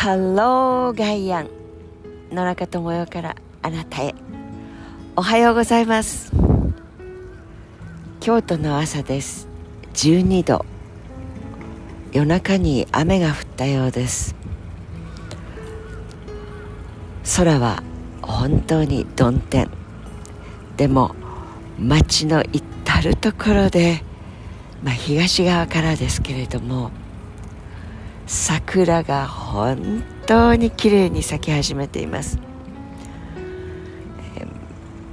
ハローガイアン野中智代からあなたへ。おはようございます。京都の朝です。12度。夜中に雨が降ったようです。空は本当に曇天でも街の至る所で、まあ、東側からですけれども桜が本当に綺麗に咲き始めています、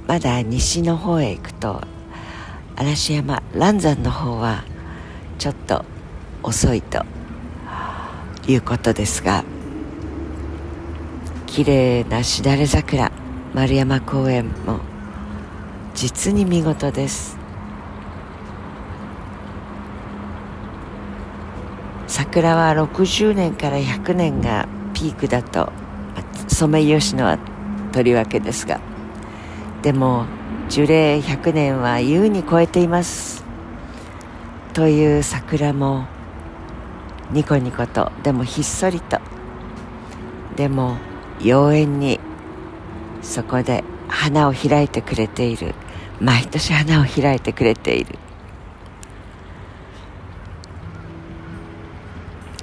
まだ西の方へ行くと嵐山蘭山の方はちょっと遅いということですが綺麗なしだれ桜丸山公園も実に見事です。桜は60年から100年がピークだとソメイヨシノはとりわけですが。でも樹齢100年は優に超えています。という桜もニコニコとでもひっそりと。でも妖艶にそこで花を開いてくれている。毎年花を開いてくれている。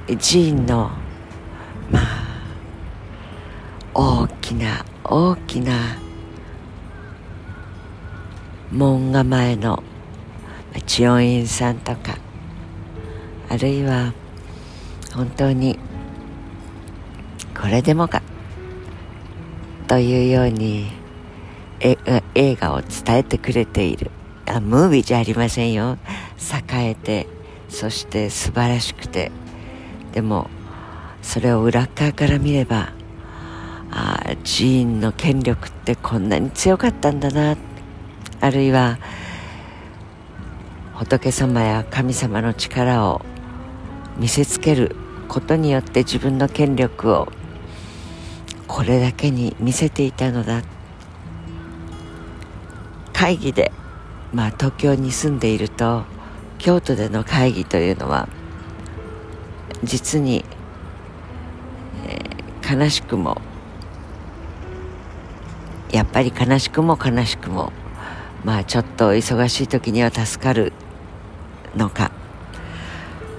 寺院のまあ大きな大きな門構えの千代院さんとかあるいは本当にこれでもかというようにえ映画を伝えてくれているあムービーじゃありませんよ栄えてそして素晴らしくてでもそれを裏側から見ればああ寺院の権力ってこんなに強かったんだなあるいは仏様や神様の力を見せつけることによって自分の権力をこれだけに見せていたのだ。会議でまあ東京に住んでいると京都での会議というのは実に、えー、悲しくもやっぱり悲しくも悲しくもまあちょっと忙しい時には助かるのか。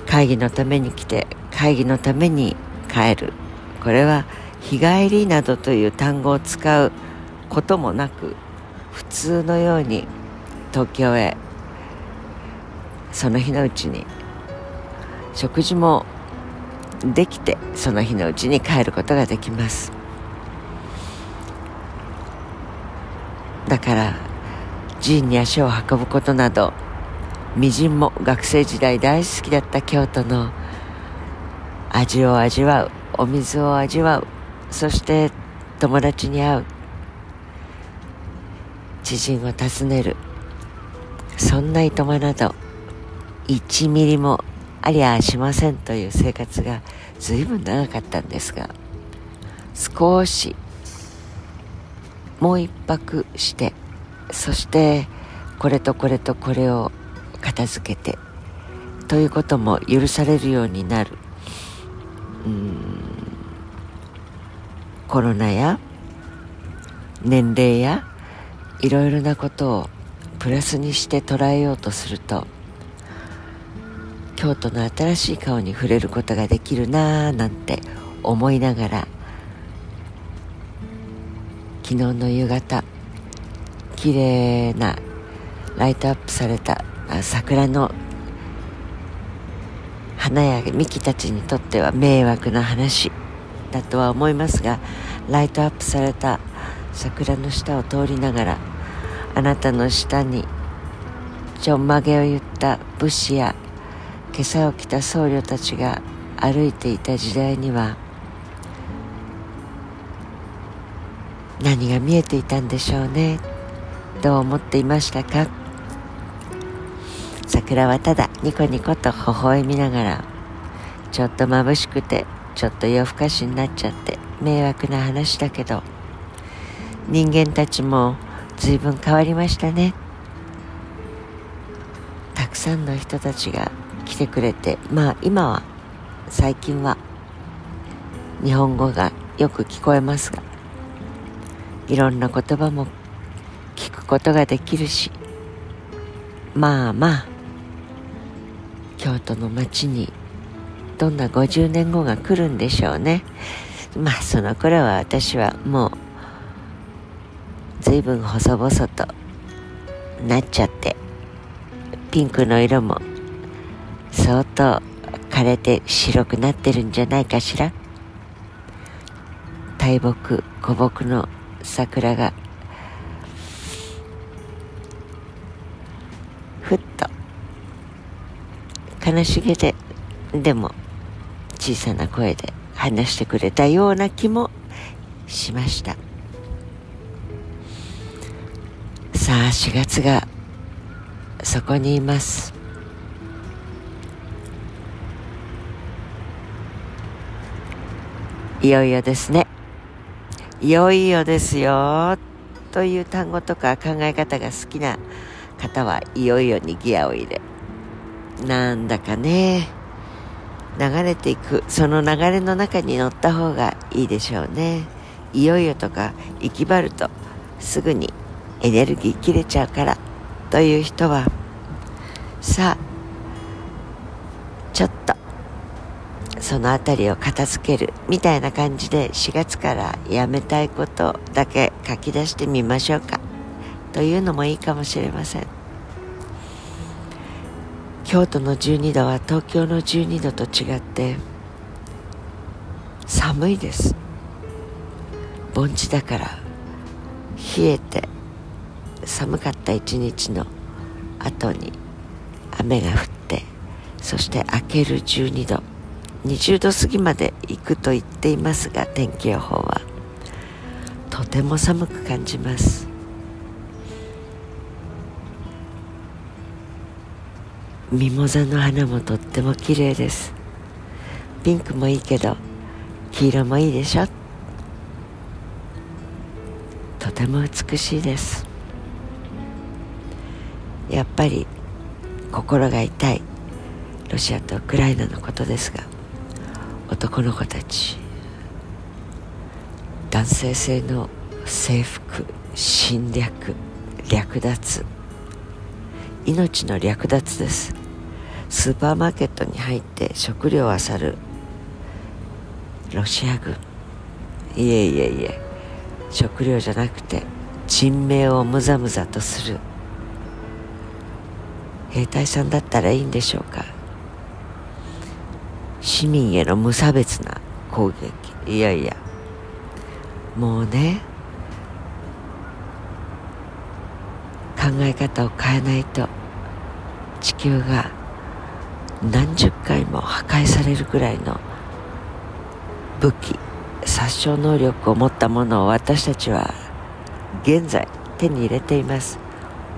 会議のために来て会議のために帰る。これは日帰りなどという単語を使うこともなく普通のように東京へその日のうちに食事もできてその日のうちに帰ることができます。だから寺院に足を運ぶことなどみじんも学生時代大好きだった京都の味を味わうお水を味わうそして友達に会う知人を訪ねるそんないとまなど1ミリもありゃしませんという生活が随分長かったんですが少しもう一泊してそしてこれとこれとこれを片付けてということも許されるようになる。うん。コロナや年齢やいろいろなことをプラスにして捉えようとすると京都の新しい顔に触れることができるなぁなんて思いながら昨日の夕方綺麗なライトアップされた桜の花や幹たちにとっては迷惑な話だとは思いますがライトアップされた桜の下を通りながらあなたの下にちょんまげを言った武士や今朝起きた僧侶たちが歩いていた時代には何が見えていたんでしょうねどう思っていましたか？桜はただニコニコと微笑みながらちょっと眩しくてちょっと夜更かしになっちゃって迷惑な話だけど人間たちも随分変わりましたね。たくさんの人たちが来てくれてまあ今は最近は日本語がよく聞こえますがいろんな言葉も聞くことができるしまあまあ京都の街にどんな50年後が来るんでしょうね。まあその頃は私はもう随分細々となっちゃってピンクの色も相当枯れて白くなってるんじゃないかしら？大木古木の桜が。ふっと。悲しげででも小さな声で話してくれたような気もしました。さあ4月がそこにいます。いよいよですね。いよいよですよ。という単語とか考え方が好きな方はいよいよにギアを入れ。なんだかね。流れていく。その流れの中に乗った方がいいでしょうね。いよいよとか行き張るとすぐにエネルギー切れちゃうからという人は。さあちょっとその辺りを片付けるみたいな感じで4月からやめたいことだけ書き出してみましょうか。というのもいいかもしれません。京都の12度は東京の12度と違って寒いです。盆地だから冷えて寒かった一日の後に雨が降ってそして明ける12度。20度過ぎまで行くと言っていますが天気予報は。とても寒く感じます。ミモザの花もとっても綺麗です。ピンクもいいけど黄色もいいでしょ。とても美しいです。やっぱり心が痛い。ロシアとウクライナのことですが。男の子たち。男性性の制服侵略略奪。命の略奪です。スーパーマーケットに入って食料を漁る。ロシア軍。いえいえいえ。食料じゃなくて人命をむざむざとする。兵隊さんだったらいいんでしょうか。市民への無差別な攻撃。いやいや。もうね考え方を変えないと。地球が何十回も破壊されるぐらいの武器殺傷能力を持ったものを私たちは現在手に入れています。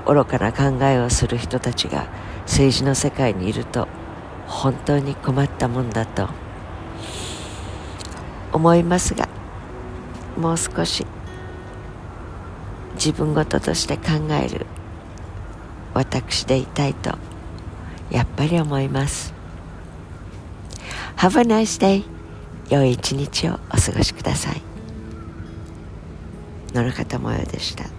愚かな考えをする人たちが政治の世界にいると。本当に困ったもんだと思いますがもう少し自分事として考える私でいたいとやっぱり思います。Have a nice day. 良い一日をお過ごしください。野中智代でした。